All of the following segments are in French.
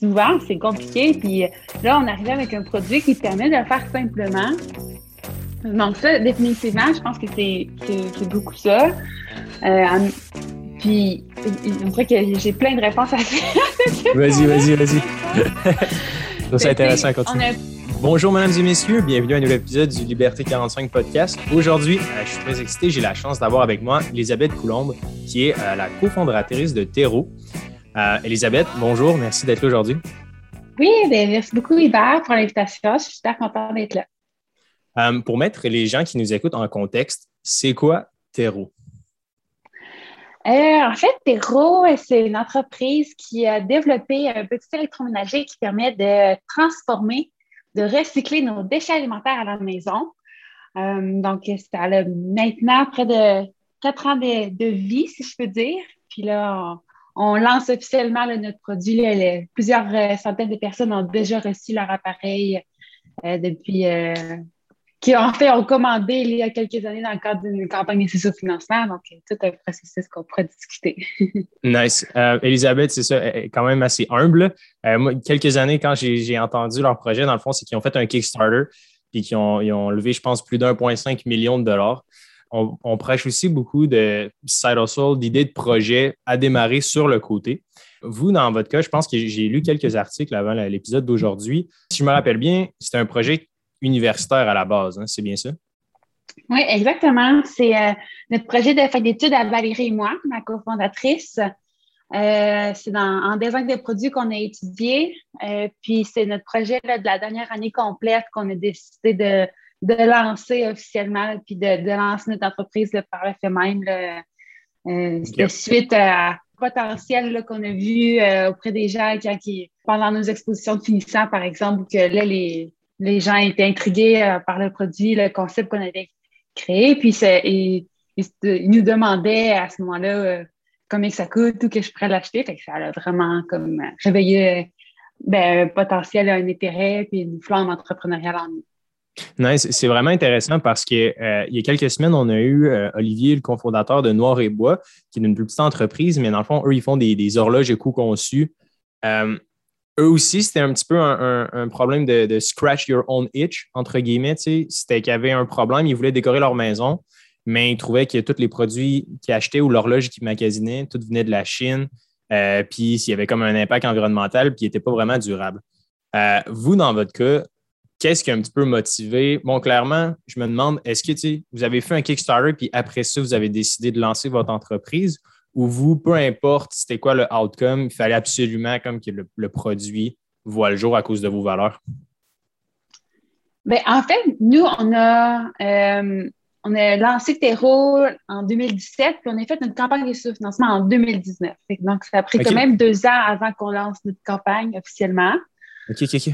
souvent, c'est compliqué. Puis là, on arrive avec un produit qui permet de le faire simplement. Donc ça, définitivement, je pense que c'est beaucoup ça. Euh, puis, on dirait que j'ai plein de réponses à faire. vas-y, vas-y, vas-y. c'est intéressant à continuer. Bonjour, mesdames et messieurs. Bienvenue à un nouvel épisode du Liberté 45 podcast. Aujourd'hui, euh, je suis très excité. J'ai la chance d'avoir avec moi Elisabeth Coulombe, qui est euh, la cofondatrice de Terreau. Euh, Elisabeth, bonjour. Merci d'être là aujourd'hui. Oui, bien, merci beaucoup, Hubert, pour l'invitation. Je suis super contente d'être là. pour mettre les gens qui nous écoutent en contexte, c'est quoi Terreau? Euh, en fait, Terreau, c'est une entreprise qui a développé un petit électroménager qui permet de transformer, de recycler nos déchets alimentaires à la maison. Euh, donc, ça a maintenant près de quatre ans de, vie, si je peux dire. Puis là, on, lance officiellement notre produit. plusieurs euh, centaines de personnes ont déjà reçu leur appareil depuis qui en fait ont commandé il y a quelques années dans le cadre d'une campagne de financement. Donc, tout un processus qu'on pourrait discuter. nice. Euh, Elisabeth, c'est ça, quand même assez humble. Euh, moi, quelques années, quand j'ai entendu leur projet, dans le fond, c'est qu'ils ont fait un Kickstarter et qu'ils ont, ont, levé, je pense, plus d'1,5 million de dollars. On, prêche aussi beaucoup de side hustle, d'idées de projets à démarrer sur le côté. Vous, dans votre cas, je pense que j'ai lu quelques articles avant l'épisode d'aujourd'hui. Si je me rappelle bien, c'était un projet universitaire à la base, hein, c'est bien ça? Oui, exactement. C'est euh, notre projet de fin d'études à Valérie et moi, ma cofondatrice. Euh, c'est en design de produits qu'on a étudié. Euh, puis c'est notre projet de la dernière année complète qu'on a décidé de, lancer officiellement, puis de, lancer notre entreprise par le fait même, de suite à potentiel qu'on a vu auprès des gens qui, pendant nos expositions de finissants, par exemple, que là, les, les gens étaient intrigués euh, par le produit, le concept qu'on avait créé. Puis ils, nous demandaient à ce moment-là euh, combien ça coûte ou que je pourrais l'acheter. Fait que ça a vraiment comme réveillé ben, un potentiel, un intérêt, puis une flamme entrepreneuriale en nous. C'est vraiment intéressant parce qu'il euh, y a quelques semaines, on a eu Olivier, le cofondateur de Noir et Bois, qui est une plus petite entreprise, mais dans le fond, eux, ils font des, horloges éco-conçues eux aussi, c'était un petit peu un, problème de, scratch your own itch, entre guillemets. C'était qu'il y avait un problème, ils voulaient décorer leur maison, mais ils trouvaient que tous les produits qu'ils achetaient ou l'horloge qu'ils magasinaient, tout venait de la Chine. Euh, puis s'il y avait comme un impact environnemental, puis il n'était pas vraiment durable. Euh, vous, dans votre cas, qu'est-ce qui a un petit peu motivé? Bon, clairement, je me demande, est-ce que vous avez fait un Kickstarter, puis après ça, vous avez décidé de lancer votre entreprise, ou vous, peu importe c'était quoi le outcome, il fallait absolument comme que le, produit voit le jour à cause de vos valeurs? Bien, en fait, nous, on a, euh, on a lancé Terreau en 2017, puis on a fait notre campagne de financement en 2019. Donc, ça a pris quand même deux ans avant qu'on lance notre campagne officiellement.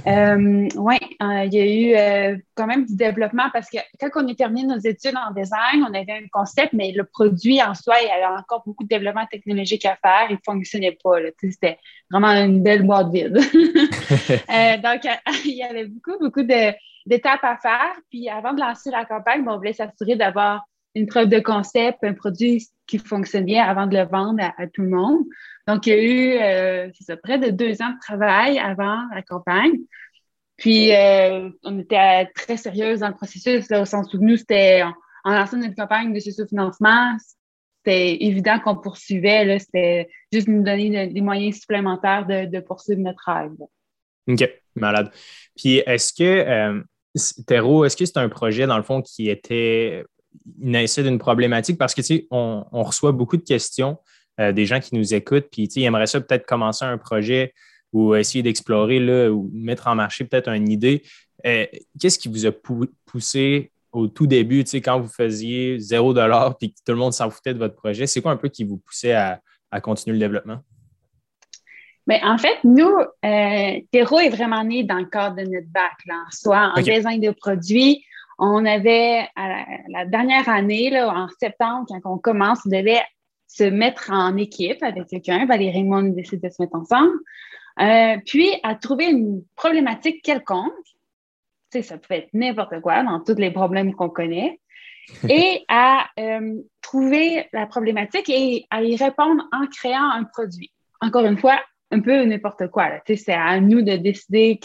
Euh, oui, euh, il y a eu euh, quand même du développement parce que quand on a terminé nos études en design, on avait un concept, mais le produit en soi, il y avait encore beaucoup de développement technologique à faire. Il ne fonctionnait pas. C'était vraiment une belle boîte vide. donc, il y avait beaucoup, beaucoup d'étapes à faire. Puis avant de lancer la campagne, on voulait s'assurer d'avoir une preuve de concept, un produit qui fonctionne bien avant de le vendre à tout le monde. Donc, il y a eu euh, près de deux ans de travail avant la campagne. Puis, euh, on était très sérieuse dans le processus, au sens où nous, c'était en, lançant notre campagne de socio-financement, c'était évident qu'on poursuivait. C'était juste nous donner des moyens supplémentaires de, poursuivre notre rêve. OK, malade. Puis, est-ce que, euh, est-ce que c'est un projet, dans le fond, qui était naissait d'une problématique? Parce que, tu sais, on reçoit beaucoup de questions euh, des gens qui nous écoutent, puis ils aimeraient ça peut-être commencer un projet ou essayer d'explorer ou mettre en marché peut-être une idée. Euh, qu'est-ce qui vous a poussé au tout début, quand vous faisiez zéro dollar puis que tout le monde s'en foutait de votre projet? C'est quoi un peu qui vous poussait à, continuer le développement? Bien, en fait, nous, euh, Terreau est vraiment né dans le cadre de notre bac, soit en design de produits. On avait, la, dernière année, là, en septembre, quand on commence, on devait se mettre en équipe avec quelqu'un. Valérie et moi, on décide de se mettre ensemble. Euh, puis, à trouver une problématique quelconque. Tu sais, ça peut être n'importe quoi dans tous les problèmes qu'on connaît. et à euh, trouver la problématique et à y répondre en créant un produit. Encore une fois, un peu n'importe quoi. C'est à nous de décider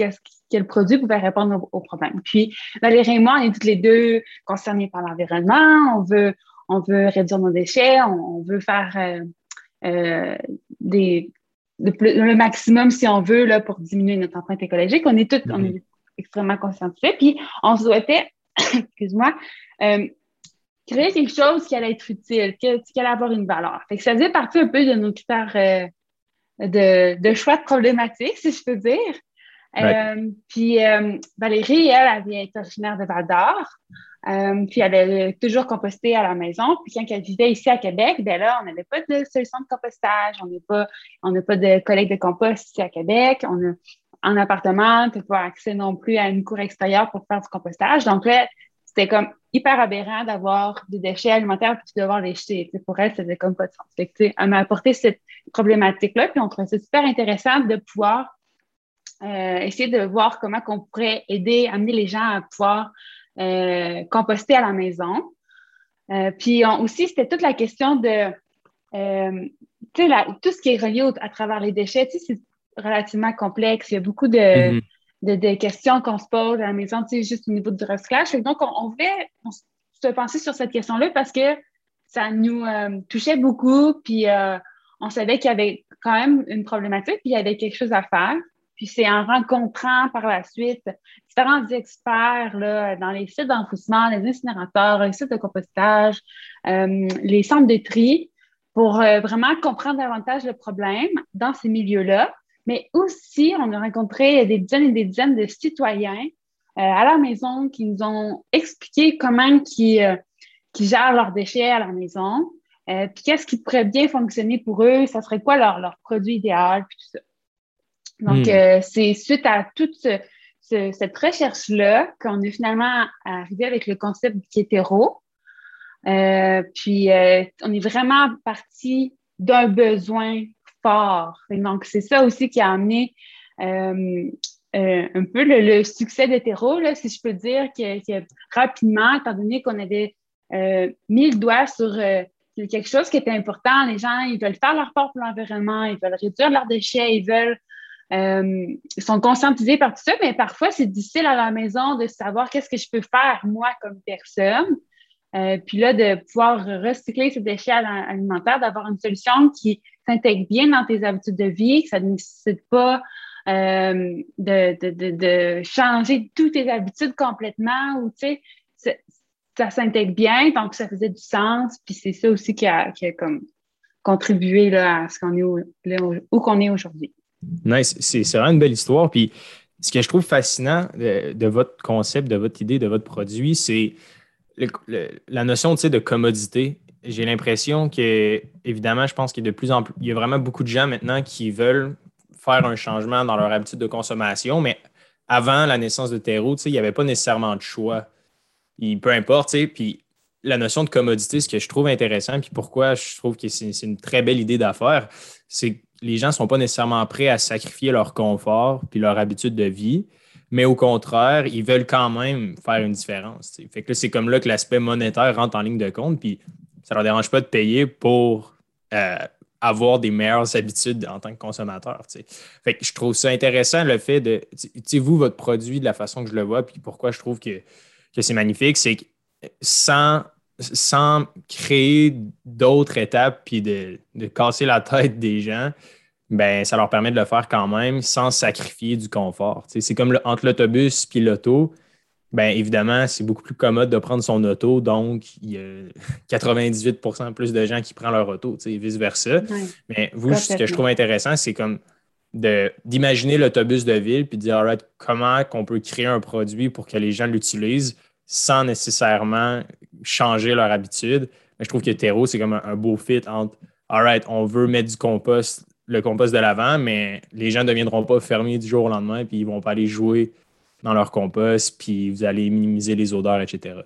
quel produit pouvait répondre au, problème. Puis Valérie et moi, on est toutes les deux concernés par l'environnement. On veut, on veut réduire nos déchets, on, veut faire euh, euh, des, le maximum, si on veut, là, pour diminuer notre empreinte écologique. On est on est extrêmement conscientisés. Puis on souhaitait, excuse-moi, euh, créer quelque chose qui allait être utile, qui, allait avoir une valeur. Fait que ça faisait partie un peu de nos critères de, choix de problématiques, si je peux dire. Puis Valérie, elle, elle est originaire de Val d'Or. Euh, puis elle a toujours composté à la maison. Puis quand elle vivait ici à Québec, ben là, on n'avait pas de solution de compostage. On n'a pas, on pas de collègue de compost ici à Québec. On a en appartement, tu n'as pas accès non plus à une cour extérieure pour faire du compostage. Donc là, c'était comme hyper aberrant d'avoir des déchets alimentaires puis de devoir les jeter. pour elle, ça faisait comme pas de sens. Fait que, elle m'a apporté cette problématique-là, puis on trouvait ça super intéressant de pouvoir euh, essayer de voir comment on pourrait aider, amener les gens à pouvoir euh, composter à la maison. Euh, puis aussi, c'était toute la question de sais, tout ce qui est relié à travers les déchets, tu sais, c'est relativement complexe. Il y a beaucoup de, de, questions qu'on se pose à la maison, tu sais, juste au niveau du recyclage. donc, on, voulait se penser sur cette question-là parce que ça nous euh, touchait beaucoup, puis euh, on savait qu'il y avait quand même une problématique, puis il y avait quelque chose à faire. Puis c'est en rencontrant par la suite différents experts là, dans les sites d'enfouissement, les incinérateurs, les sites de compostage, euh, les centres de tri, pour vraiment comprendre davantage le problème dans ces milieux-là mais aussi, on a rencontré des dizaines et des dizaines de citoyens euh, à la maison qui nous ont expliqué comment ils, euh, gèrent leurs déchets à la maison, euh, puis qu'est-ce qui pourrait bien fonctionner pour eux, ça serait quoi leur, leur produit idéal, puis tout ça. Donc, hmm. c'est suite à toute cette recherche-là qu'on est finalement arrivé avec le concept d'hétéro. puis, on est vraiment parti d'un besoin fort. donc, c'est ça aussi qui a amené euh, euh, un peu le, succès d'Hétéro, si je peux dire, que, rapidement, étant donné qu'on avait euh, mis le doigt sur quelque chose qui était important, les gens, ils veulent faire leur part pour l'environnement, ils veulent réduire leurs déchets, ils veulent ils sont conscientisés par tout ça, mais parfois, c'est difficile à la maison de savoir qu'est-ce que je peux faire, moi, comme personne. puis là, de pouvoir recycler ces déchets alimentaires, d'avoir une solution qui s'intègre bien dans tes habitudes de vie, que ça ne nécessite pas euh, de, changer toutes tes habitudes complètement ou tu sais, ça s'intègre bien, donc ça faisait du sens, puis c'est ça aussi qui a, comme contribué là, à ce qu'on est où, qu'on est aujourd'hui. Nice, c'est vraiment une belle histoire. Puis ce que je trouve fascinant de, votre concept, de votre idée, de votre produit, c'est la notion de commodité j'ai l'impression que, évidemment, je pense qu'il y a de plus en plus, il y a vraiment beaucoup de gens maintenant qui veulent faire un changement dans leur habitude de consommation, mais avant la naissance de Terreau, il n'y avait pas nécessairement de choix. peu importe, puis la notion de commodité, ce que je trouve intéressant, puis pourquoi je trouve que c'est une très belle idée d'affaires, c'est que les gens ne sont pas nécessairement prêts à sacrifier leur confort puis leur habitude de vie, mais au contraire, ils veulent quand même faire une différence. Fait que c'est comme là que l'aspect monétaire rentre en ligne de compte, puis ça ne leur dérange pas de payer pour euh, avoir des meilleures habitudes en tant que consommateur. Fait je trouve ça intéressant le fait de, vous, votre produit, de la façon que je le vois, puis pourquoi je trouve que, c'est magnifique, c'est que sans, sans créer d'autres étapes puis de, casser la tête des gens, ben, ça leur permet de le faire quand même sans sacrifier du confort. C'est comme entre l'autobus et l'auto bien évidemment, c'est beaucoup plus commode de prendre son auto. Donc, il y a 98% plus de gens qui prennent leur auto, et vice-versa. Mais vous, ce que je trouve intéressant, c'est comme d'imaginer l'autobus de ville puis de dire, right, comment on peut créer un produit pour que les gens l'utilisent sans nécessairement changer leur habitude. Mais je trouve que Terreau, c'est comme un, beau fit entre, all on veut mettre du compost, le compost de l'avant, mais les gens ne deviendront pas fermiers du jour au lendemain puis ils ne vont pas aller jouer dans leur compost, puis vous allez minimiser les odeurs, etc.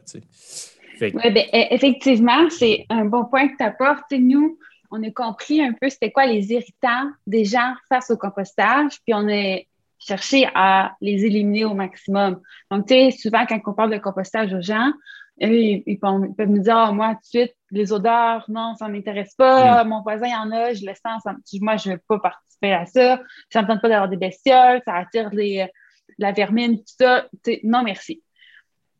Ben, e, effectivement, c'est un bon point que tu apportes. nous, on a compris un peu c'était quoi les irritants des gens face au compostage, puis on a cherché à les éliminer au maximum. Donc, tu sais, souvent, quand on parle de compostage aux gens, ils, peuvent, nous dire, ah, moi, tout de suite, les odeurs, non, ça ne m'intéresse pas. Mm. Mon voisin y en a, je le sens. moi, je ne veux pas participer à ça. Ça ne me tente pas d'avoir des bestioles, ça attire la vermine, tout ça. non, merci.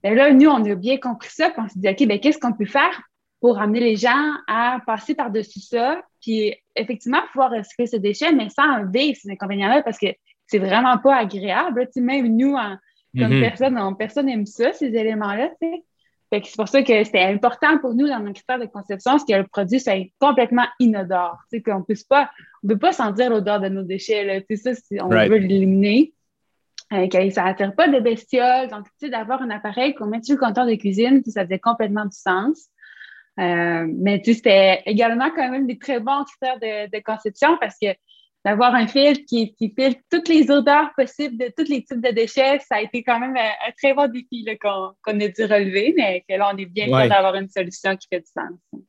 Et ben là, nous, on a bien compris ça, puis on s'est dit, OK, ben, qu'est-ce qu'on peut faire pour amener les gens à passer par-dessus ça, puis effectivement pouvoir recycler ces déchets, mais sans vivre ces inconvénients-là, parce que c'est vraiment pas agréable. même nous, comme mm-hmm. personne, personne n'aime ça, ces éléments-là. c'est pour ça que c'était important pour nous dans nos critères de conception, c'est que le produit soit complètement inodore. qu'on puisse pas, on ne peut pas sentir l'odeur de nos déchets. Là, ça, on veut l'éliminer. Euh, que ça n'attire pas de bestioles. Donc, d'avoir un appareil qu'on met sur le compteur de cuisine, ça faisait complètement du sens. Euh, mais c'était également quand même des très bons critères de, conception parce que d'avoir un filtre qui, qui, filtre toutes les odeurs possibles de tous les types de déchets, ça a été quand même un, très bon défi qu'on a dû relever, mais que là, on est bien content d'avoir une solution qui fait du sens.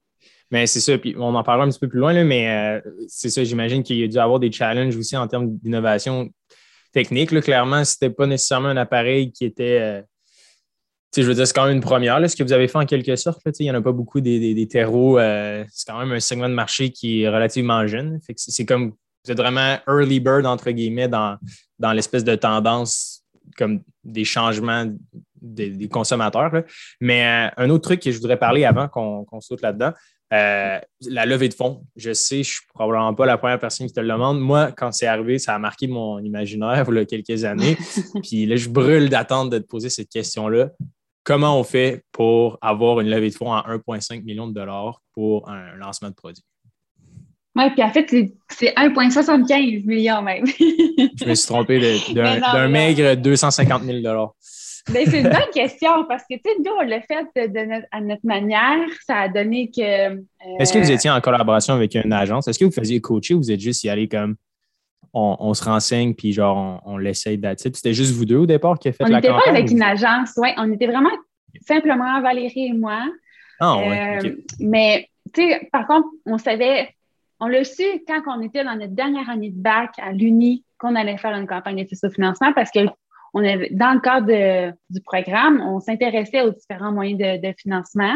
Mais c'est ça, puis on en parlera un petit peu plus loin, là, mais euh, c'est ça, j'imagine qu'il y a dû avoir des challenges aussi en termes d'innovation technique. Là. Clairement, ce n'était pas nécessairement un appareil qui était euh, je veux dire, c'est quand même une première, ce que vous avez fait en quelque sorte. il n'y en a pas beaucoup des, terreaux. Euh, c'est quand même un segment de marché qui est relativement jeune. c'est comme vous êtes vraiment early bird, entre guillemets, dans, dans l'espèce de tendance comme des changements des, consommateurs. Mais euh, un autre truc que je voudrais parler avant qu'on, saute là-dedans, euh, la levée de fonds. Je sais, je ne suis probablement pas la première personne qui te le demande. Moi, quand c'est arrivé, ça a marqué mon imaginaire il y a quelques années. Puis là, je brûle d'attendre de te poser cette question-là comment on fait pour avoir une levée de fonds à 1,5 million de dollars pour un lancement de produit? Oui, puis en fait, c'est 1,75 million même. Je me suis trompé d'un maigre 250 000 dollars. Ben, c'est une bonne question parce que, tu sais, nous, on l'a fait de à notre manière. Ça a donné que. Euh, Est-ce que vous étiez en collaboration avec une agence? Est-ce que vous faisiez coacher ou vous êtes juste y aller comme on, se renseigne, puis genre, on, l'essaye d'attirer. C'était juste vous deux au départ qui a fait la campagne? On n'était pas avec une agence, oui. On était vraiment simplement Valérie et moi. Ah, ouais, euh, Mais, tu sais, par contre, on savait, on l'a su quand on était dans notre dernière année de bac à l'Uni qu'on allait faire une campagne de financement parce que on avait, dans le cadre du programme, on s'intéressait aux différents moyens de, financement.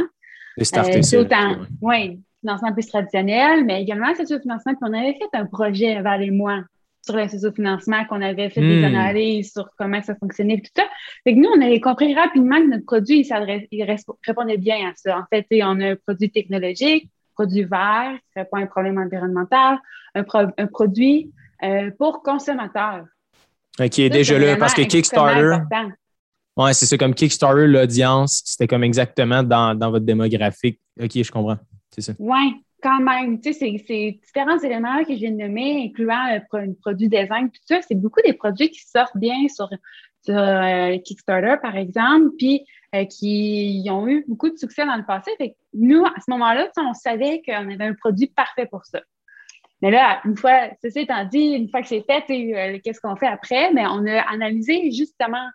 Les euh, Oui, financement plus traditionnel, mais également financement. Puis on avait fait un projet, Val et moi, sur le financement, qu'on avait fait des hmm. analyses sur comment ça fonctionnait et tout ça. Fait que nous, on avait compris rapidement que notre produit, il, il répondait bien à ça. En fait, on a un produit technologique, produit vert, qui répond à un problème environnemental, un, produit euh, pour consommateurs. OK, déjà là, parce que Kickstarter. Oui, c'est ça, comme Kickstarter, l'audience, c'était comme exactement dans, dans votre démographique. OK, je comprends. C'est ça. Oui, quand même, tu sais, c'est différents éléments que de nommer, incluant le produit design, tout ça, c'est beaucoup des produits qui sortent bien sur, euh, Kickstarter, par exemple, puis euh, qui ont eu beaucoup de succès dans le passé. Fait nous, à ce moment-là, on savait qu'on avait un produit parfait pour ça. Mais là, une fois, ceci étant dit, une fois que c'est fait, euh, qu'est-ce qu'on fait après? Mais on a analysé justement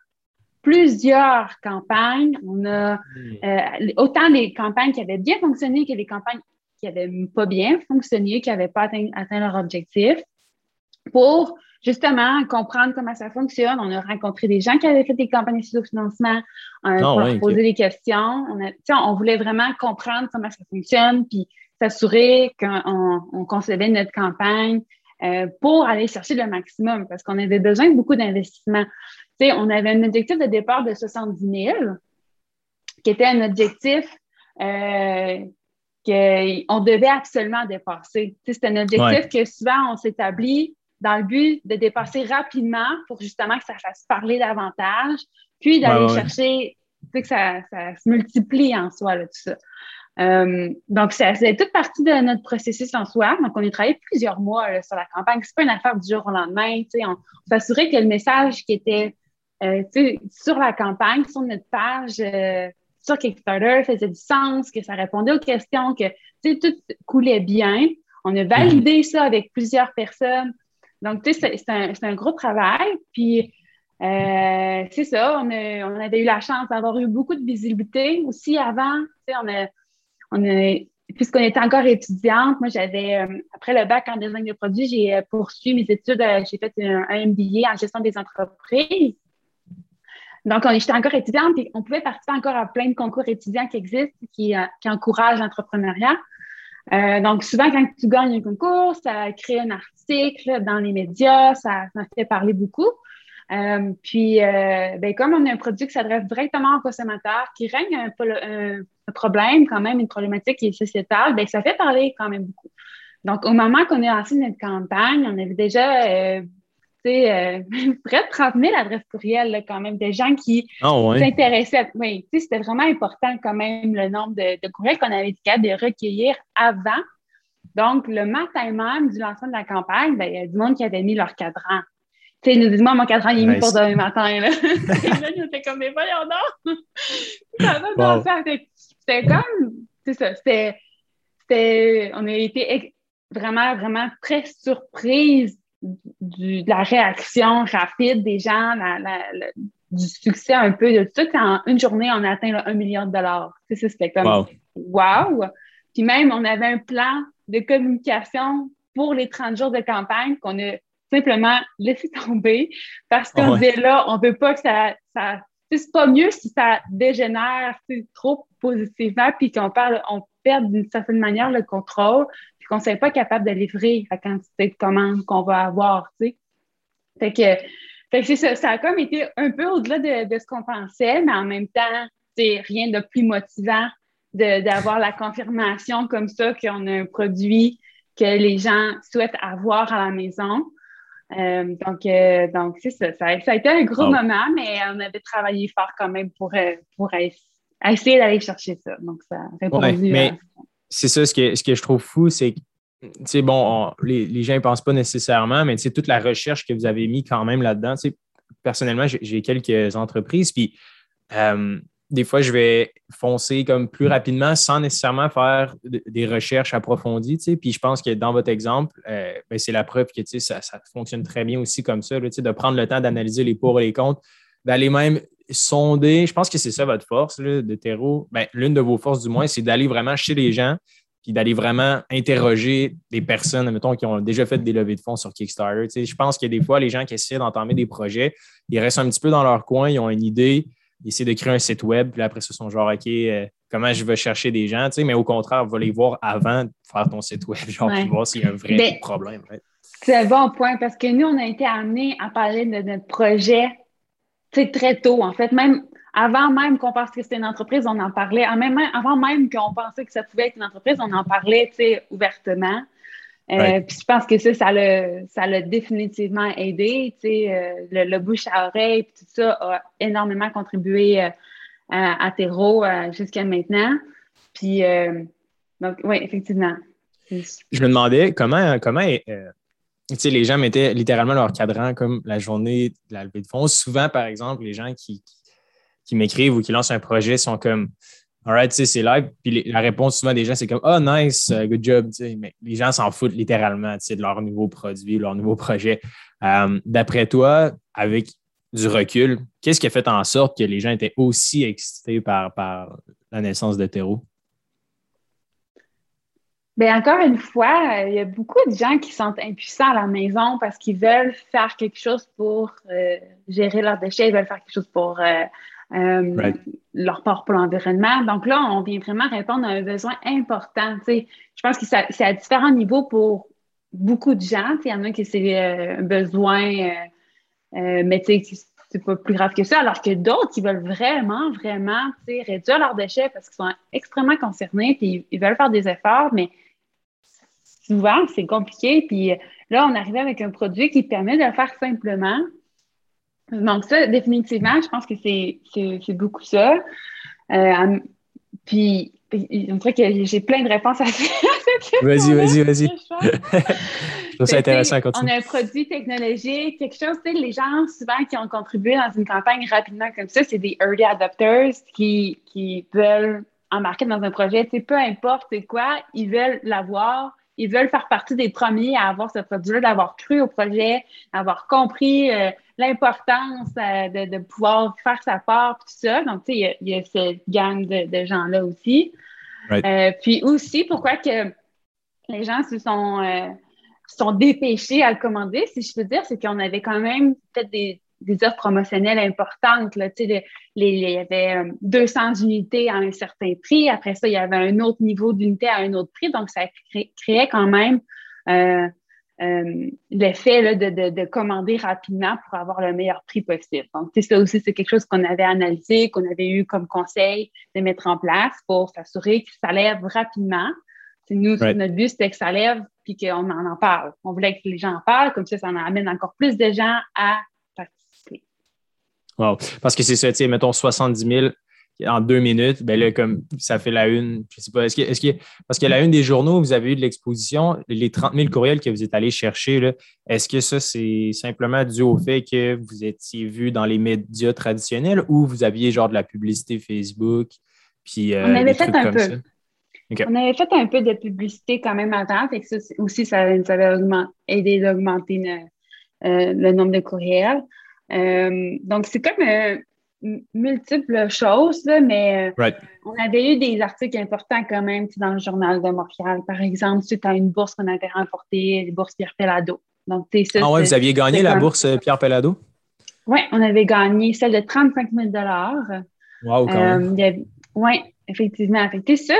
plusieurs campagnes. On a hmm. autant les campagnes qui avaient bien fonctionné que les campagnes qui n'avaient pas bien fonctionné, qui n'avaient pas atteint, leur objectif, pour justement comprendre comment ça fonctionne. On a rencontré des gens qui avaient fait des campagnes de financement euh, ah pour leur poser des questions. On, voulait vraiment comprendre comment ça fonctionne, puis s'assurer qu'on concevait notre campagne euh, pour aller chercher le maximum, parce qu'on avait besoin de beaucoup d'investissement. On avait un objectif de départ de 70 000, qui était un objectif euh, qu'on devait absolument dépasser. C'est un objectif que souvent on s'établit dans le but de dépasser rapidement pour justement que ça fasse parler davantage, puis d'aller chercher, que ça, se multiplie en soi, tout ça. Euh, donc, c'est toute partie de notre processus en soi. Donc, on a travaillé plusieurs mois sur la campagne. C'est pas une affaire du jour au lendemain. On, on s'assurait que le message qui était euh, sur la campagne, sur notre page, euh, sur Kickstarter faisait du sens, que ça répondait aux questions, que tout coulait bien. On a validé ça avec plusieurs personnes. Donc, tu sais, c'est un, un, gros travail. Puis, euh, c'est ça, on, on, avait eu la chance d'avoir eu beaucoup de visibilité aussi avant. Tu sais, on a, on a puisqu'on était encore étudiante, moi, j'avais, euh, après le bac en design de produits, j'ai euh, poursuivi mes études, j'ai fait un, MBA en gestion des entreprises. Donc, on j'étais encore étudiante, puis on pouvait participer encore à plein de concours étudiants qui existent, qui, qui encouragent l'entrepreneuriat. Euh, donc, souvent, quand tu gagnes un concours, ça crée un article dans les médias, ça, ça fait parler beaucoup. Euh, puis, euh, ben, comme on a un produit qui s'adresse directement aux consommateurs, qui règne un, problème, quand même, une problématique qui est sociétale, ben, ça fait parler quand même beaucoup. Donc, au moment qu'on a lancé notre campagne, on avait déjà euh, euh, près de 30 000 adresses courriels, là, quand même, des gens qui oh, ouais. s'intéressaient. Oui, c'était vraiment important quand même le nombre de, de courriels qu'on avait été capable de recueillir avant. Donc, le matin même du lancement de la campagne, ben, il y a du monde qui avait mis leur cadran. Tu sais, ils nous disent, moi, mon cadran, il est nice. mis pour demain matin. Là. Nous, comme, mais voyons donc! ça va wow. C'était comme, c'est ça, c'était, on a été vraiment, vraiment très surprise du, de la réaction rapide des gens, la, la, la, du succès un peu de tout. En une journée, on a atteint là, un million de dollars. Tu sais, c'était comme wow. wow. Puis même, on avait un plan de communication pour les 30 jours de campagne qu'on a simplement laissé tomber parce qu'on oh ouais. disait là, on veut pas que ça, ça c'est pas mieux si ça dégénère trop positivement puis qu'on parle, on perd d'une certaine manière le contrôle puis qu'on ne soit pas capable de livrer la quantité de commandes qu'on va avoir, tu sais. Fait que, fait que ça, ça a comme été un peu au-delà de, de, ce qu'on pensait, mais en même temps, c'est rien de plus motivant d'avoir la confirmation comme ça qu'on a un produit que les gens souhaitent avoir à la maison. Euh, donc, euh, donc c'est ça, ça. ça. a été un gros oh. moment, mais on avait travaillé fort quand même pour, euh, pour essayer d'aller chercher ça. Donc, ça a répondu. Ouais, mais c'est ça, ce que, ce que je trouve fou, c'est que, tu sais, bon, on, les, les, gens ne pensent pas nécessairement, mais toute la recherche que vous avez mis quand même là-dedans, personnellement, j'ai quelques entreprises, puis euh, des fois, je vais foncer comme plus rapidement sans nécessairement faire des recherches approfondies. Puis je pense que dans votre exemple, euh, ben c'est la preuve que ça, ça, fonctionne très bien aussi comme ça, là, de prendre le temps d'analyser les pour et les contre, d'aller même sonder. Je pense que c'est ça votre force là, de terreau. Ben, L'une de vos forces, du moins, c'est d'aller vraiment chez les gens puis d'aller vraiment interroger des personnes, mettons, qui ont déjà fait des levées de fonds sur Kickstarter. Tu sais, je pense que des fois, les gens qui essaient d'entamer des projets, ils restent un petit peu dans leur coin, ils ont une idée, ils essaient de créer un site web, puis après, ce sont genre, OK, euh, comment je vais chercher des gens, tu sais, mais au contraire, va les voir avant de faire ton site web, genre, ouais. voir s'il y a un vrai ben, problème. Ouais. C'est un bon point, parce que nous, on a été amenés à parler de notre projet très tôt, en fait, même avant même qu'on pense que c'était une entreprise, on en parlait. Même, avant même qu'on pensait que ça pouvait être une entreprise, on en parlait ouvertement. Euh, right. Puis je pense que ça, ça l'a, ça l'a définitivement aidé. Euh, le, le, bouche à oreille, puis tout ça a énormément contribué euh, à, à Terreau jusqu'à maintenant. Puis, donc, oui, effectivement. Je me demandais comment, comment les gens mettaient littéralement leur cadran comme la journée de la levée de fonds. Souvent, par exemple, les gens qui, qui m'écrivent ou qui lancent un projet sont comme tu sais, c'est live. Puis la réponse souvent des gens, c'est comme Oh, nice, uh, good job. Mais les gens s'en foutent littéralement de leur nouveau produit, leur nouveau projet. Um, D'après toi, avec du recul, qu'est-ce qui a fait en sorte que les gens étaient aussi excités par, par la naissance de Terreau? Bien, encore une fois, il y a beaucoup de gens qui sont impuissants à la maison parce qu'ils veulent faire quelque chose pour euh, gérer leurs déchets, ils veulent faire quelque chose pour euh, euh, right. leur part pour l'environnement. Donc là, on vient vraiment répondre à un besoin important. Je pense que c'est à différents niveaux pour beaucoup de gens. Il y en a qui c'est un besoin, mais c'est pas plus grave que ça, alors que d'autres qui veulent vraiment, vraiment réduire leurs déchets parce qu'ils sont extrêmement concernés et ils veulent faire des efforts, mais souvent, c'est compliqué. Puis là, on arrive avec un produit qui permet de le faire simplement, donc, ça, définitivement, je pense que c'est beaucoup ça. Euh, puis, on dirait que j'ai plein de réponses à cette Vas-y, vas-y, vas-y. je trouve ça intéressant à continuer. On a un produit technologique, quelque chose, tu sais, les gens souvent qui ont contribué dans une campagne rapidement comme ça, c'est des early adopters qui, qui veulent embarquer dans un projet, tu sais, peu importe c'est quoi, ils veulent l'avoir ils veulent faire partie des premiers à avoir ce produit-là, d'avoir cru au projet, d'avoir compris euh, l'importance euh, de, de, pouvoir faire sa part, tout ça. Donc, tu sais, il y, y, a cette gang de, de gens-là aussi. Right. Euh, puis aussi, pourquoi que les gens se sont, euh, sont dépêchés à le commander, si je peux dire, c'est qu'on avait quand même peut-être des, des offres promotionnelles importantes. Là, il y avait 200 unités à un certain prix. Après ça, il y avait un autre niveau d'unité à un autre prix. Donc, ça créait quand même euh, l'effet de, de, commander rapidement pour avoir le meilleur prix possible. Donc, ça aussi, c'est quelque chose qu'on avait analysé, qu'on avait eu comme conseil de mettre en place pour s'assurer que ça lève rapidement. nous, notre but, c'était que ça lève puis qu'on en, en parle. On voulait que les gens en parlent, comme ça, ça en amène encore plus de gens à. Wow. Parce que c'est ça, tu sais, mettons 70 000 en deux minutes, ben là, comme ça fait la une, je sais pas, est-ce que, est que, parce que la une des journaux, vous avez eu de l'exposition, les 30 000 courriels que vous êtes allés chercher, est-ce que ça, c'est simplement dû au fait que vous étiez vu dans les médias traditionnels ou vous aviez genre de la publicité Facebook? Puis, euh, On avait fait un peu. On avait fait un peu de publicité quand même avant, et ça aussi, ça nous avait aidé d'augmenter euh, le, nombre de courriels. Euh, donc, c'est comme multiples choses, mais euh, on avait eu des articles importants quand même dans le journal de Montréal. Par exemple, suite à une bourse qu'on avait remportée, la bourse Pierre Pellado. Donc, ça, ah ouais, vous aviez gagné la bourse euh, Pierre Pellado? Oui, on avait gagné celle de 35 000 Wow, quand même. Euh, oui, effectivement. C'est ça.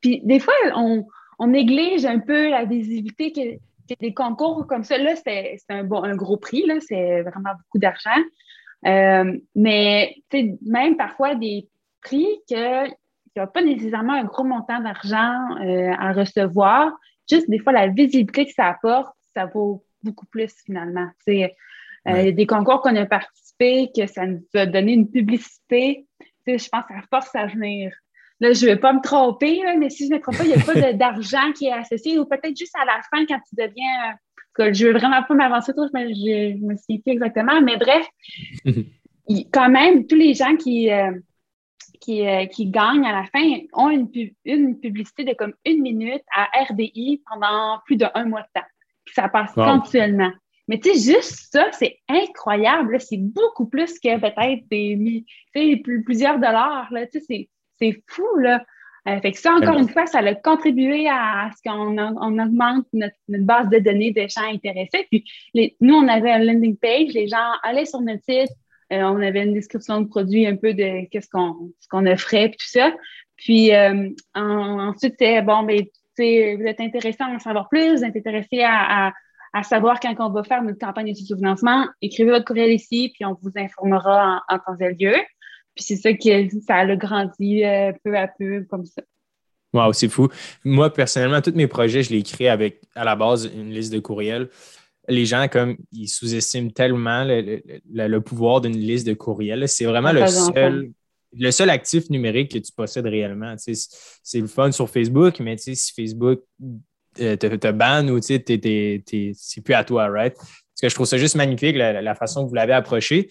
Puis des fois, on, néglige un peu la visibilité que, des concours comme ça. Là, c'est un, bon, un gros prix, c'est vraiment beaucoup d'argent. Euh, mais même parfois des prix que, qui n'ont pas nécessairement un gros montant d'argent euh, à recevoir, juste des fois la visibilité que ça apporte, ça vaut beaucoup plus finalement. Euh, des concours qu'on a participé, que ça nous a donné une publicité, je pense que ça force à venir. Là, je ne vais pas me tromper, mais si je ne me trompe pas, il n'y a pas d'argent qui est associé, ou peut-être juste à la fin, quand tu deviens je veux vraiment pas m'avancer trop, mais je, ne me souviens plus exactement. Mais bref, quand même, tous les gens qui, euh, euh, qui, gagnent à la fin ont une, une publicité de comme une minute à RDI pendant plus d'un mois de temps. Ça passe ponctuellement. Mais tu sais, juste ça, c'est incroyable. C'est beaucoup plus que peut-être des plusieurs dollars. Tu sais, c'est fou. Là. Euh, fait que ça, encore une fois, ça a contribué à, ce qu'on on augmente notre, base de données de gens intéressés. Puis nous, on avait un landing page, les gens allaient sur notre site, euh, on avait une description de produit un peu de qu'est-ce qu'on ce qu'on offrait, puis tout ça. Puis euh, ensuite, c'est bon, ben, vous êtes intéressé à en savoir plus, vous êtes intéressé à, savoir quand on va faire notre campagne de sous-financement, écrivez votre courriel ici, puis on vous informera en, en temps et lieu. Puis c'est ça qui ça a grandi euh, peu à peu comme ça. Wow, c'est fou. Moi, personnellement, tous mes projets, je les crée avec à la base une liste de courriels. Les gens, comme, ils sous-estiment tellement le, pouvoir d'une liste de courriels. C'est vraiment le seul, le seul actif numérique que tu possèdes réellement. c'est le fun sur Facebook, mais si Facebook euh, te, te banne ou c'est plus à toi, right? Parce que je trouve ça juste magnifique, la, la façon que vous l'avez approché.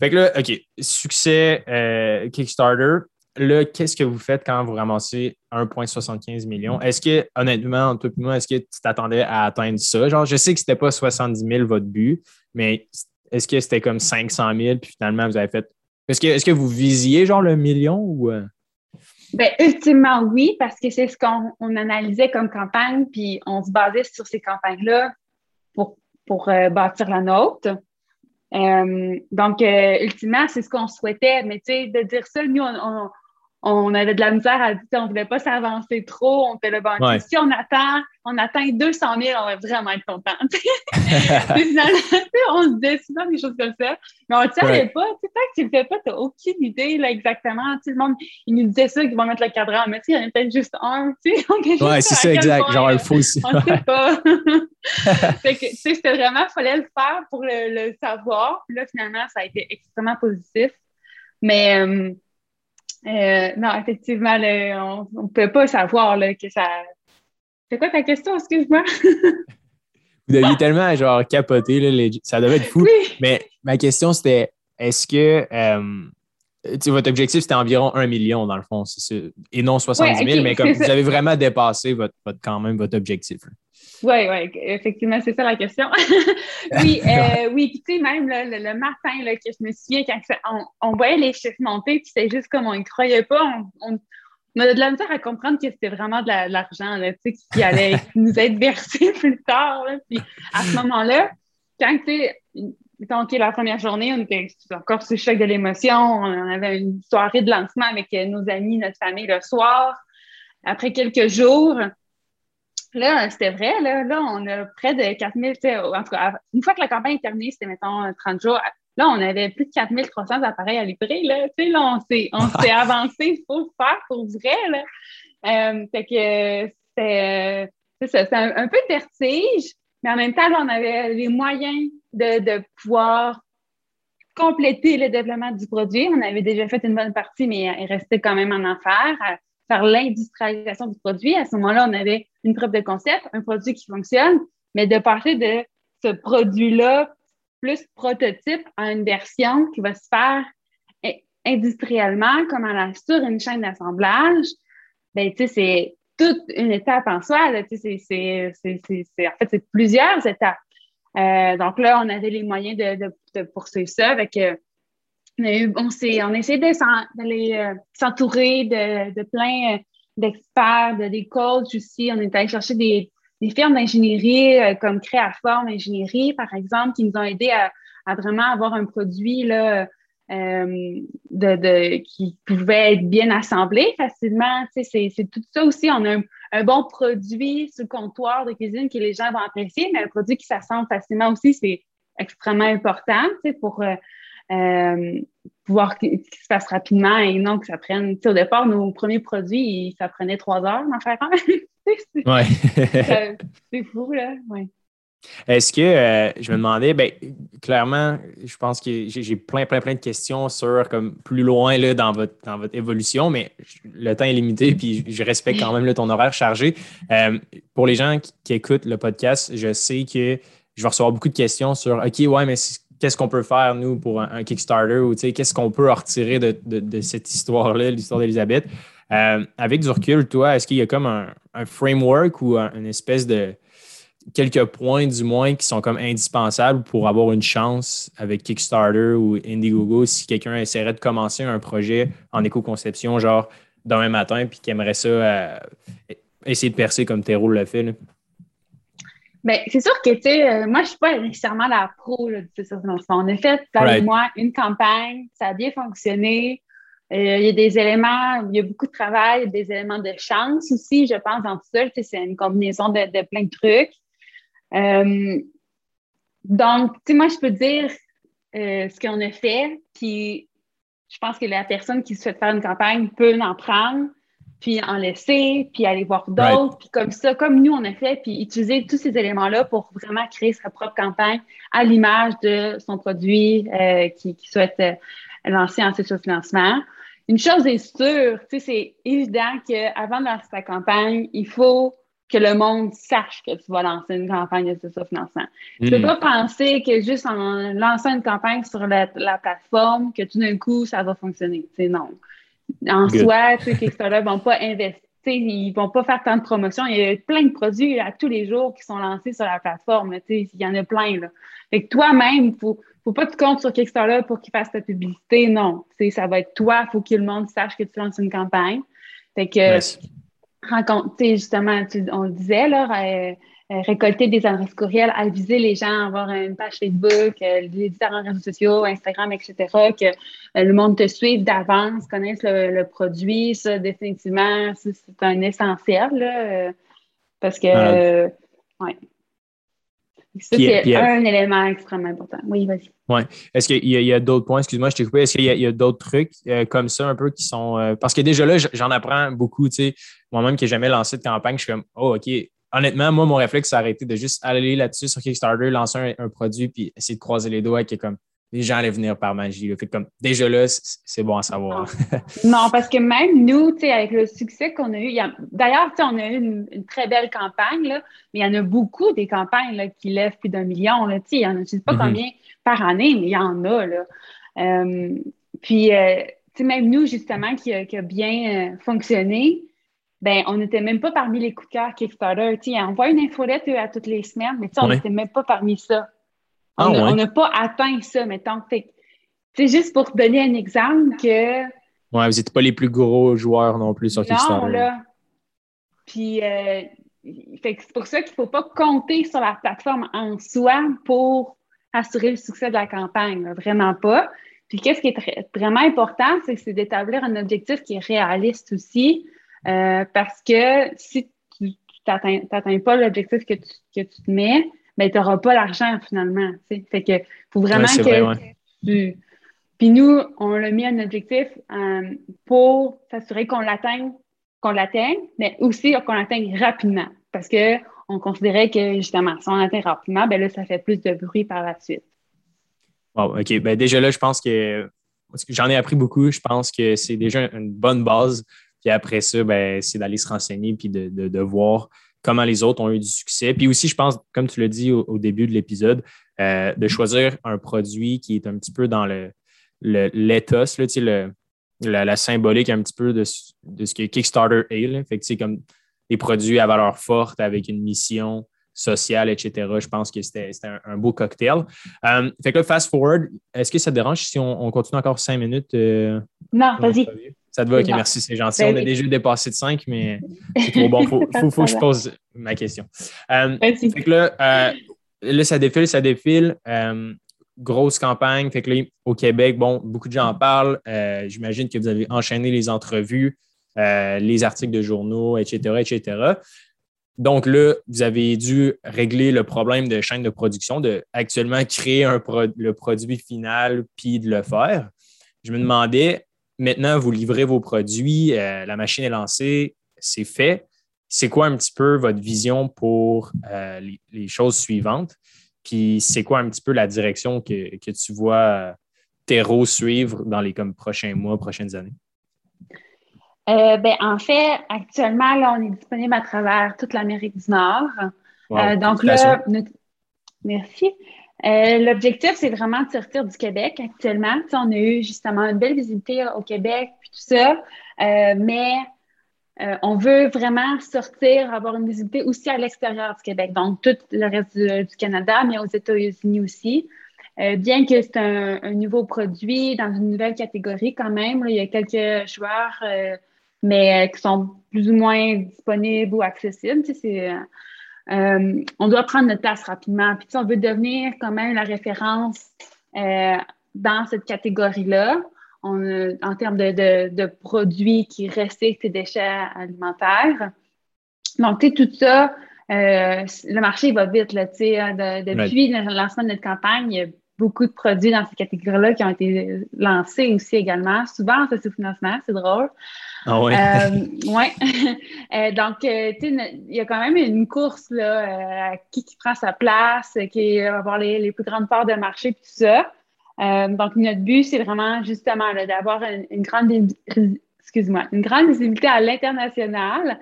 Fait que là, OK, succès euh, Kickstarter. Là, qu'est-ce que vous faites quand vous ramassez 1,75 millions? Est-ce que, honnêtement, toi et moi, est-ce que tu t'attendais à atteindre ça? Genre, je sais que c'était pas 70 000 votre but, mais est-ce que c'était comme 500 000 puis finalement vous avez fait. Est-ce que, est que vous visiez genre le million ou. Euh? Bien, ultimement, oui, parce que c'est ce qu'on analysait comme campagne, puis on se basait sur ces campagnes-là pour, pour euh, bâtir la nôtre. Euh, donc, euh, ultimement, c'est ce qu'on souhaitait. Mais tu sais, de dire ça, nous, on, on avait de la misère à dire, on ne voulait pas s'avancer trop. On fait le bon. Si on attend, on atteint 200 000, on va vraiment être content. on se disait souvent des choses comme ça, mais on ne savait pas. Tu sais, tant que tu ne le fais pas, tu n'as aucune idée là, exactement. Tout le monde, il nous disait ça, qu'ils vont mettre le cadran, mais tu sais, il y en a peut-être juste un. Tu sais, ouais, c'est ça, exact. Genre, il faut aussi. On ne sait pas. fait que, tu sais, c'était vraiment, il fallait le faire pour le, savoir. Puis là, finalement, ça a été extrêmement positif. Mais. Euh, euh, non, effectivement, on ne peut pas savoir que ça. C'est quoi ta question? Excuse-moi? Vous deviez tellement genre capoter, ça devait être fou. Mais ma question, c'était est-ce que euh, votre objectif, c'était environ un million dans le fond, et non 70 000, mais comme vous avez vraiment dépassé votre, quand même votre objectif. Oui, oui, effectivement, c'est ça la question. oui, euh, oui, puis tu sais, même le, matin, là, que je me souviens, quand on, voyait les chiffres monter, puis c'est juste comme on ne croyait pas, on, on, a de la misère à comprendre que c'était vraiment de l'argent qui allait nous être versé plus tard. puis à ce moment-là, quand tu donc, la première journée, on était encore sous le choc de l'émotion. On avait une soirée de lancement avec nos amis, notre famille le soir. Après quelques jours, là, c'était vrai, là, là, on a près de 4000, en tout cas, une fois que la campagne est terminée, c'était, mettons, 30 jours, là, on avait plus de 4300 appareils à livrer, là, tu sais, là, on s'est, on s'est avancé, il faut le faire pour vrai, là. Euh, fait que c'était, c'est un, un, peu de vertige, mais en même temps, on avait les moyens de, pouvoir compléter le développement du produit. On avait déjà fait une bonne partie, mais il restait quand même en enfer à faire l'industrialisation du produit. À ce moment-là, on avait une preuve de concept, un produit qui fonctionne, mais de passer de ce produit-là plus prototype à une version qui va se faire industriellement, comme sur une chaîne d'assemblage, ben, c'est toute une étape en soi. C'est, en fait, c'est plusieurs étapes. Euh, donc là, on avait les moyens de, de, poursuivre ça. On, a on, essayé d'aller euh, s'entourer de, de plein d'experts, de, des coachs aussi. On est allé chercher des, des firmes d'ingénierie euh, comme Créaform Ingénierie, par exemple, qui nous ont aidés à, vraiment avoir un produit là, euh, de, de, qui pouvait être bien assemblé facilement. C'est, tout ça aussi. Un, bon produit sur le comptoir de cuisine que les gens vont apprécier, mais un produit qui s'assemble facilement aussi, c'est extrêmement important pour euh, euh, pouvoir qu'il se fasse rapidement et non que ça prenne. au départ, nos premiers produits, ça prenait trois heures d'en faire un. ouais. c'est fou, là. Ouais. Est-ce que euh, je me demandais, ben, clairement, je pense que j'ai plein, plein, plein de questions sur comme plus loin là, dans, votre, dans votre évolution, mais le temps est limité, puis je respecte quand même ton horaire chargé. Euh, pour les gens qui, écoutent le podcast, je sais que je vais recevoir beaucoup de questions sur OK, ouais, mais qu'est-ce qu'on peut faire, nous, pour un, Kickstarter ou qu'est-ce qu'on peut en retirer de, cette histoire-là, l'histoire d'Elisabeth? Euh, avec du recul, toi, est-ce qu'il y a comme un, framework ou une espèce de quelques points du moins qui sont comme indispensables pour avoir une chance avec Kickstarter ou Indiegogo si quelqu'un essaierait de commencer un projet en éco-conception genre demain matin puis qui aimerait ça euh, essayer de percer comme Terreau le fait? Là. Bien, c'est sûr que, tu sais, euh, moi, je ne suis pas nécessairement la pro là, de ça. On a fait, right. moi, une campagne, ça a bien fonctionné. Euh, il y a des éléments, il y a beaucoup de travail, des éléments de chance aussi, je pense, dans tout ça. C'est une combinaison de, de, plein de trucs. Euh, donc, tu sais, moi, je peux dire euh, ce qu'on a fait, puis je pense que la personne qui souhaite faire une campagne peut en prendre, puis en laisser, puis aller voir d'autres, puis comme ça, comme nous, on a fait, puis utiliser tous ces éléments-là pour vraiment créer sa propre campagne à l'image de son produit euh, qui, souhaite lancer en financement. Une chose est sûre, tu sais, c'est évident qu'avant de lancer sa campagne, il faut que le monde sache que tu vas lancer une campagne de ça financement. Tu ne peux hmm. pas penser que juste en lançant une campagne sur la, plateforme, que tout d'un coup, ça va fonctionner. C'est non. En soi, tu sais, Kickstarter ne vont pas investir, ils ne vont pas faire tant de promotions. Il y a plein de produits à tous les jours qui sont lancés sur la plateforme. Il y en a plein. Là. Fait que toi-même, il ne faut, faut pas que tu comptes sur Kickstarter pour qu'il fasse ta publicité. Non. ça va être toi. Il faut que le monde sache que tu lances une campagne. Fait que rencontrer, justement, on le disait, là, euh, euh, récolter des adresses courriels, aviser les gens, avoir une page Facebook, euh, les différents réseaux sociaux, Instagram, etc., que le monde te suive d'avance, connaisse le, produit, ça, définitivement, c'est un essentiel, là, parce que, ouais. Ça, c'est un élément extrêmement important. Oui, vas-y. Ouais. Est-ce qu'il y a, d'autres points? Excuse-moi, je t'ai coupé. Est-ce qu'il y a, d'autres trucs comme ça un peu qui sont. parce que déjà là, j'en apprends beaucoup. Tu sais, moi-même qui n'ai jamais lancé de campagne, je suis comme, oh, OK. Honnêtement, moi, mon réflexe, c'est arrêter de juste aller là-dessus sur Kickstarter, lancer un, produit, puis essayer de croiser les doigts, qui est comme, les gens allaient venir par magie. Fait comme, déjà là, c'est bon à savoir. non, parce que même nous, avec le succès qu'on a eu, d'ailleurs, on a eu une, très belle campagne, là, mais il y en a beaucoup des campagnes là, qui lèvent plus d'un million. Là, il y en a, je ne sais pas mm-hmm. combien par année, mais il y en a. Là. Euh, puis, euh, même nous, justement, qui a, qui a bien euh, fonctionné, ben, on n'était même pas parmi les coups de cœur Kickstarter. on voit une infolette à toutes les semaines, mais on n'était même pas parmi ça. Ah, on n'a pas atteint ça, mettons. C'est juste pour te donner un exemple que. Ouais, vous n'êtes pas les plus gros joueurs non plus sur. Non, là. Puis, euh, c'est pour ça qu'il ne faut pas compter sur la plateforme en soi pour assurer le succès de la campagne, vraiment pas. Puis qu'est-ce qui est vraiment important, c'est c'est d'établir un objectif qui est réaliste aussi, euh, parce que si tu n'atteins pas l'objectif que tu, que tu te mets, ben, tu n'auras pas l'argent finalement. Fait que faut vraiment que tu. Puis nous, on l'a mis un objectif euh, pour s'assurer qu'on l'atteigne, qu'on l'atteigne, mais aussi qu'on l'atteigne rapidement. Parce qu'on considérait que justement, si on l'atteint rapidement, ben là, ça fait plus de bruit par la suite. Wow, OK. Ben déjà là, je pense que j'en ai appris beaucoup. Je pense que c'est déjà une bonne base. Puis après ça, ben, c'est d'aller se renseigner puis de, de, de voir comment les autres ont eu du succès. Puis aussi, je pense, comme tu l'as dit au, début de l'épisode, euh, de choisir un produit qui est un petit peu dans le, l'éthos, le, la, symbolique un petit peu de, ce que Kickstarter est. Là. Fait que c'est comme des produits à valeur forte avec une mission sociale, etc. Je pense que c'était un, beau cocktail. Euh, fait que là, fast forward, est-ce que ça te dérange si on, continue encore cinq minutes? Euh, non, vas-y. Ça te va? OK, merci, c'est gentil. Ben on a déjà dépassé de 5, mais c'est trop bon. Il faut, que je pose ma question. Euh, fait que là, euh, là, ça défile, ça défile. Euh, grosse campagne. Fait que là, au Québec, bon, beaucoup de gens en parlent. J'imagine que vous avez enchaîné les entrevues, les articles de journaux, etc., etc. Donc là, vous avez dû régler le problème de chaîne de production, de actuellement créer un le produit final puis de le faire. Je me demandais, Maintenant, vous livrez vos produits, euh, la machine est lancée, c'est fait. C'est quoi un petit peu votre vision pour euh, les, choses suivantes? Puis c'est quoi un petit peu la direction que, tu vois euh, Terreau suivre dans les comme, prochains mois, prochaines années? ben, en fait, actuellement, là, on est disponible à travers toute l'Amérique du Nord. donc là, merci. Euh, l'objectif, c'est vraiment de sortir du Québec actuellement. on a eu justement une belle visibilité au Québec, puis tout ça, euh, mais euh, on veut vraiment sortir, avoir une visibilité aussi à l'extérieur du Québec, donc tout le reste du, Canada, mais aux États-Unis aussi. bien que c'est un, nouveau produit dans une nouvelle catégorie quand même, il y a quelques joueurs, mais qui sont plus ou moins disponibles ou accessibles. Euh, on doit prendre notre place rapidement. Puis, on veut devenir quand même la référence euh, dans cette catégorie-là en termes de, produits qui recyclent tes déchets alimentaires. Donc, tu sais, tout ça, euh, le marché va vite. Là, hein, depuis le lancement de notre campagne, il y a beaucoup de produits dans ces catégories-là qui ont été lancés aussi également. Souvent, c'est sous financement, c'est drôle. Ah oui? Euh, ouais. Euh, donc, euh, tu sais, il y a quand même une course là, qui, qui prend sa place, qui va avoir les, plus grandes parts de marché, puis tout ça. donc, notre but, c'est vraiment justement d'avoir une, grande excuse-moi, une grande visibilité à l'international.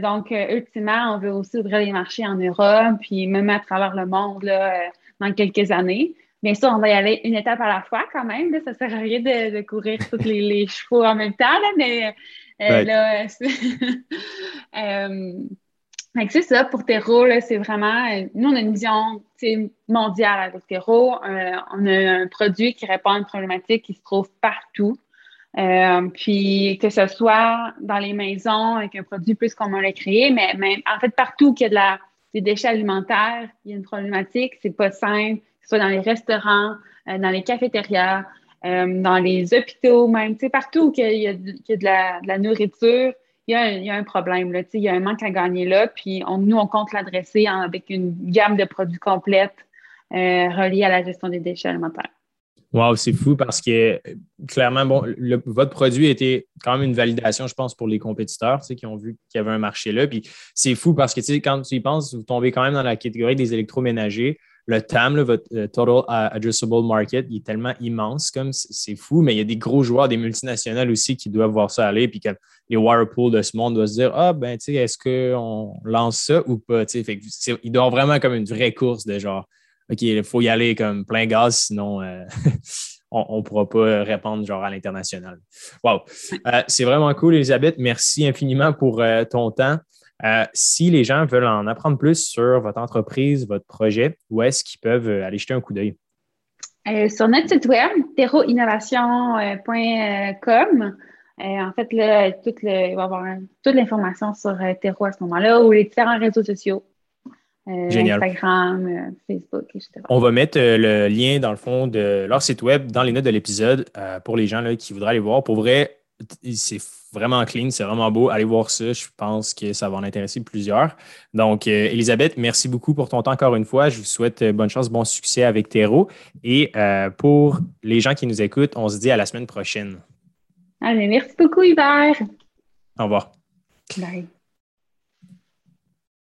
donc, ultimement, on veut aussi ouvrir les marchés en Europe, puis même à travers le monde là, dans quelques années. Bien sûr, on va y aller une étape à la fois quand même. Ça ne sert à rien de, courir tous les, chevaux en même temps, mais euh, là, euh, c'est ça, pour Terreau, c'est vraiment, euh, nous, on a une vision mondiale avec Terreau. on a un produit qui répond à une problématique qui se trouve partout. puis que ce soit dans les maisons avec un produit plus comme on l'a créé, mais même en fait partout qu'il y a de la, des déchets alimentaires, il y a une problématique, c'est pas simple soit dans les restaurants, euh, dans les cafétérias, euh, dans les hôpitaux même, tu sais, partout où il y a, de, la, nourriture, il y, a un, problème, il y a un manque à gagner là, puis nous, on compte l'adresser avec une gamme de produits complète euh, reliée à la gestion des déchets alimentaires. Wow, c'est fou parce que clairement, bon, votre produit était quand même une validation, je pense, pour les compétiteurs qui ont vu qu'il y avait un marché là. Puis c'est fou parce que quand tu y penses, vous tombez quand même dans la catégorie des électroménagers le TAM, votre euh, Total Addressable Market, il est tellement immense, comme c'est fou, mais il y a des gros joueurs, des multinationales aussi qui doivent voir ça aller, puis les Whirlpool de ce monde doivent se dire Ah, ben, tu sais, est-ce qu'on lance ça ou pas? Fait il doit avoir vraiment comme une vraie course de genre, OK, il faut y aller comme plein gaz, sinon euh, on ne pourra pas répondre genre à l'international. Wow! Euh, c'est vraiment cool, Elisabeth. Merci infiniment pour ton temps. Euh, si les gens veulent en apprendre plus sur votre entreprise, votre projet, où est-ce qu'ils peuvent euh, aller jeter un coup d'œil? Euh, sur notre site web, terroinnovation.com. en fait, là, il va y avoir toute l'information sur Terro à ce moment-là ou les différents réseaux sociaux. Instagram, Facebook, etc. On va mettre le lien, dans le fond, de leur site web dans les notes de l'épisode pour les gens là, qui voudraient aller voir. Pour vrai, c'est vraiment clean, c'est vraiment beau. Allez voir ça. Je pense que ça va en intéresser plusieurs. Donc, euh, Elisabeth, merci beaucoup pour ton temps encore une fois. Je vous souhaite euh, bonne chance, bon succès avec Terreau. Et euh, pour les gens qui nous écoutent, on se dit à la semaine prochaine. Allez, merci beaucoup, Hubert. Au revoir. Bye.